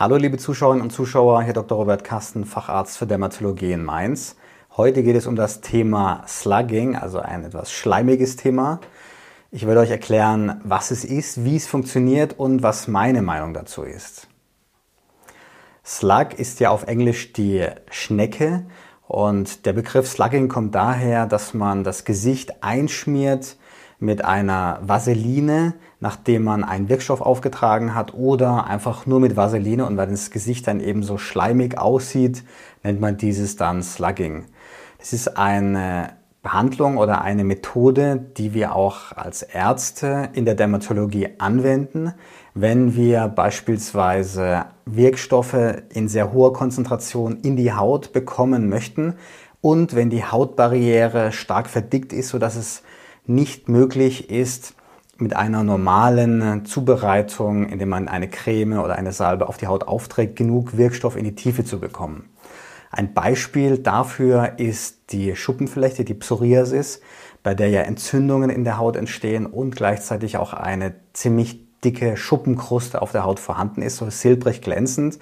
Hallo liebe Zuschauerinnen und Zuschauer, hier Dr. Robert Kasten, Facharzt für Dermatologie in Mainz. Heute geht es um das Thema Slugging, also ein etwas schleimiges Thema. Ich werde euch erklären, was es ist, wie es funktioniert und was meine Meinung dazu ist. Slug ist ja auf Englisch die Schnecke und der Begriff Slugging kommt daher, dass man das Gesicht einschmiert mit einer Vaseline, nachdem man einen Wirkstoff aufgetragen hat oder einfach nur mit Vaseline und weil das Gesicht dann eben so schleimig aussieht, nennt man dieses dann Slugging. Es ist eine Behandlung oder eine Methode, die wir auch als Ärzte in der Dermatologie anwenden, wenn wir beispielsweise Wirkstoffe in sehr hoher Konzentration in die Haut bekommen möchten und wenn die Hautbarriere stark verdickt ist, sodass es nicht möglich ist, mit einer normalen Zubereitung, indem man eine Creme oder eine Salbe auf die Haut aufträgt, genug Wirkstoff in die Tiefe zu bekommen. Ein Beispiel dafür ist die Schuppenflechte, die Psoriasis, bei der ja Entzündungen in der Haut entstehen und gleichzeitig auch eine ziemlich dicke Schuppenkruste auf der Haut vorhanden ist, so silbrig glänzend.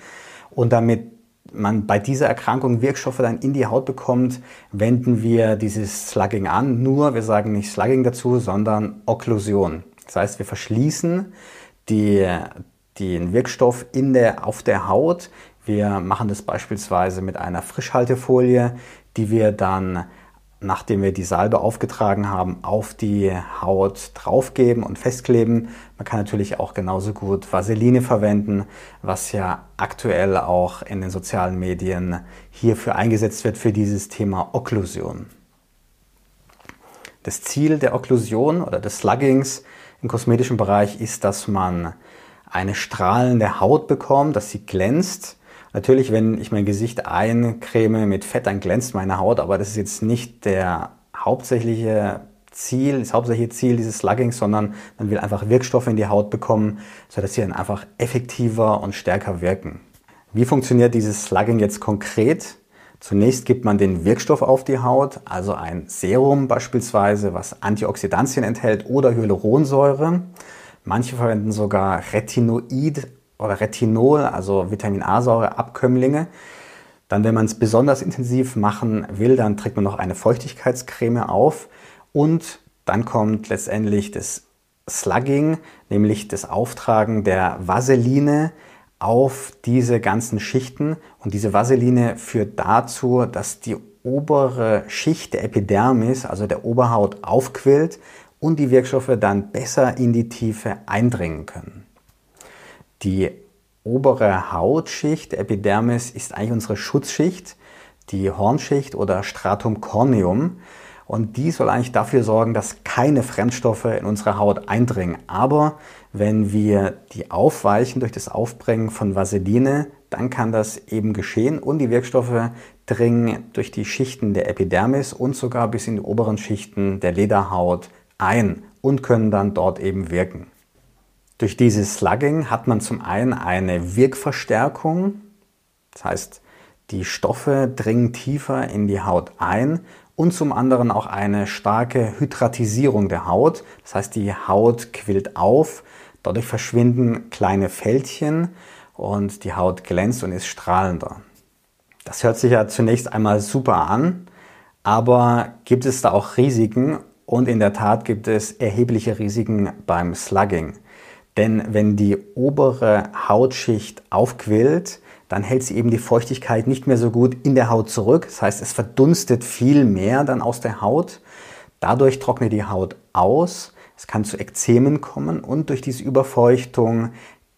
Und damit man bei dieser Erkrankung Wirkstoffe dann in die Haut bekommt, wenden wir dieses Slugging an. Nur, wir sagen nicht Slugging dazu, sondern Okklusion. Das heißt, wir verschließen die, den Wirkstoff in der, auf der Haut. Wir machen das beispielsweise mit einer Frischhaltefolie, die wir dann nachdem wir die Salbe aufgetragen haben, auf die Haut draufgeben und festkleben. Man kann natürlich auch genauso gut Vaseline verwenden, was ja aktuell auch in den sozialen Medien hierfür eingesetzt wird für dieses Thema Okklusion. Das Ziel der Okklusion oder des Sluggings im kosmetischen Bereich ist, dass man eine strahlende Haut bekommt, dass sie glänzt Natürlich, wenn ich mein Gesicht eincreme mit Fett, dann glänzt meine Haut, aber das ist jetzt nicht der hauptsächliche Ziel, das hauptsächliche Ziel dieses Sluggings, sondern man will einfach Wirkstoffe in die Haut bekommen, sodass sie dann einfach effektiver und stärker wirken. Wie funktioniert dieses Slugging jetzt konkret? Zunächst gibt man den Wirkstoff auf die Haut, also ein Serum beispielsweise, was Antioxidantien enthält oder Hyaluronsäure. Manche verwenden sogar Retinoid oder Retinol, also Vitamin A-Säure-Abkömmlinge. Dann, wenn man es besonders intensiv machen will, dann trägt man noch eine Feuchtigkeitscreme auf und dann kommt letztendlich das Slugging, nämlich das Auftragen der Vaseline auf diese ganzen Schichten. Und diese Vaseline führt dazu, dass die obere Schicht der Epidermis, also der Oberhaut, aufquillt und die Wirkstoffe dann besser in die Tiefe eindringen können. Die obere Hautschicht der Epidermis ist eigentlich unsere Schutzschicht, die Hornschicht oder Stratum corneum. Und die soll eigentlich dafür sorgen, dass keine Fremdstoffe in unsere Haut eindringen. Aber wenn wir die aufweichen durch das Aufbringen von Vaseline, dann kann das eben geschehen und die Wirkstoffe dringen durch die Schichten der Epidermis und sogar bis in die oberen Schichten der Lederhaut ein und können dann dort eben wirken. Durch dieses Slugging hat man zum einen eine Wirkverstärkung, das heißt, die Stoffe dringen tiefer in die Haut ein und zum anderen auch eine starke Hydratisierung der Haut, das heißt, die Haut quillt auf, dadurch verschwinden kleine Fältchen und die Haut glänzt und ist strahlender. Das hört sich ja zunächst einmal super an, aber gibt es da auch Risiken und in der Tat gibt es erhebliche Risiken beim Slugging. Denn wenn die obere Hautschicht aufquillt, dann hält sie eben die Feuchtigkeit nicht mehr so gut in der Haut zurück. Das heißt, es verdunstet viel mehr dann aus der Haut. Dadurch trocknet die Haut aus. Es kann zu Ekzemen kommen und durch diese Überfeuchtung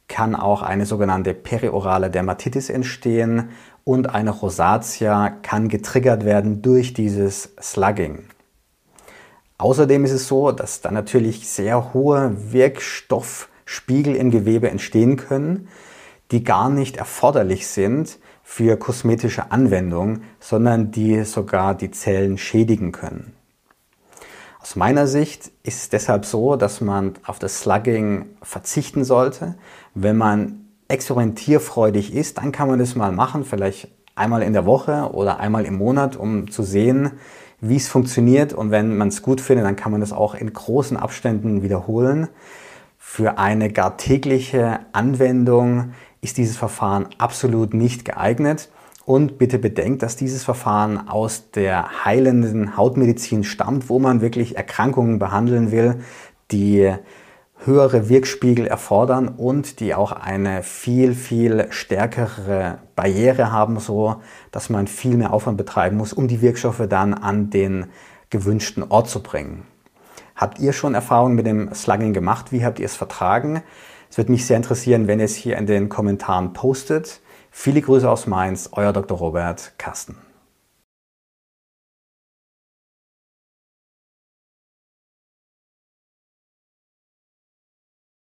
kann auch eine sogenannte periorale Dermatitis entstehen und eine Rosatia kann getriggert werden durch dieses Slugging. Außerdem ist es so, dass da natürlich sehr hohe Wirkstoff Spiegel im Gewebe entstehen können, die gar nicht erforderlich sind für kosmetische Anwendungen, sondern die sogar die Zellen schädigen können. Aus meiner Sicht ist es deshalb so, dass man auf das Slugging verzichten sollte. Wenn man experimentierfreudig ist, dann kann man das mal machen, vielleicht einmal in der Woche oder einmal im Monat, um zu sehen, wie es funktioniert. Und wenn man es gut findet, dann kann man das auch in großen Abständen wiederholen. Für eine gar tägliche Anwendung ist dieses Verfahren absolut nicht geeignet. Und bitte bedenkt, dass dieses Verfahren aus der heilenden Hautmedizin stammt, wo man wirklich Erkrankungen behandeln will, die höhere Wirkspiegel erfordern und die auch eine viel, viel stärkere Barriere haben, so dass man viel mehr Aufwand betreiben muss, um die Wirkstoffe dann an den gewünschten Ort zu bringen. Habt ihr schon Erfahrungen mit dem Slugging gemacht? Wie habt ihr es vertragen? Es würde mich sehr interessieren, wenn ihr es hier in den Kommentaren postet. Viele Grüße aus Mainz, euer Dr. Robert Carsten.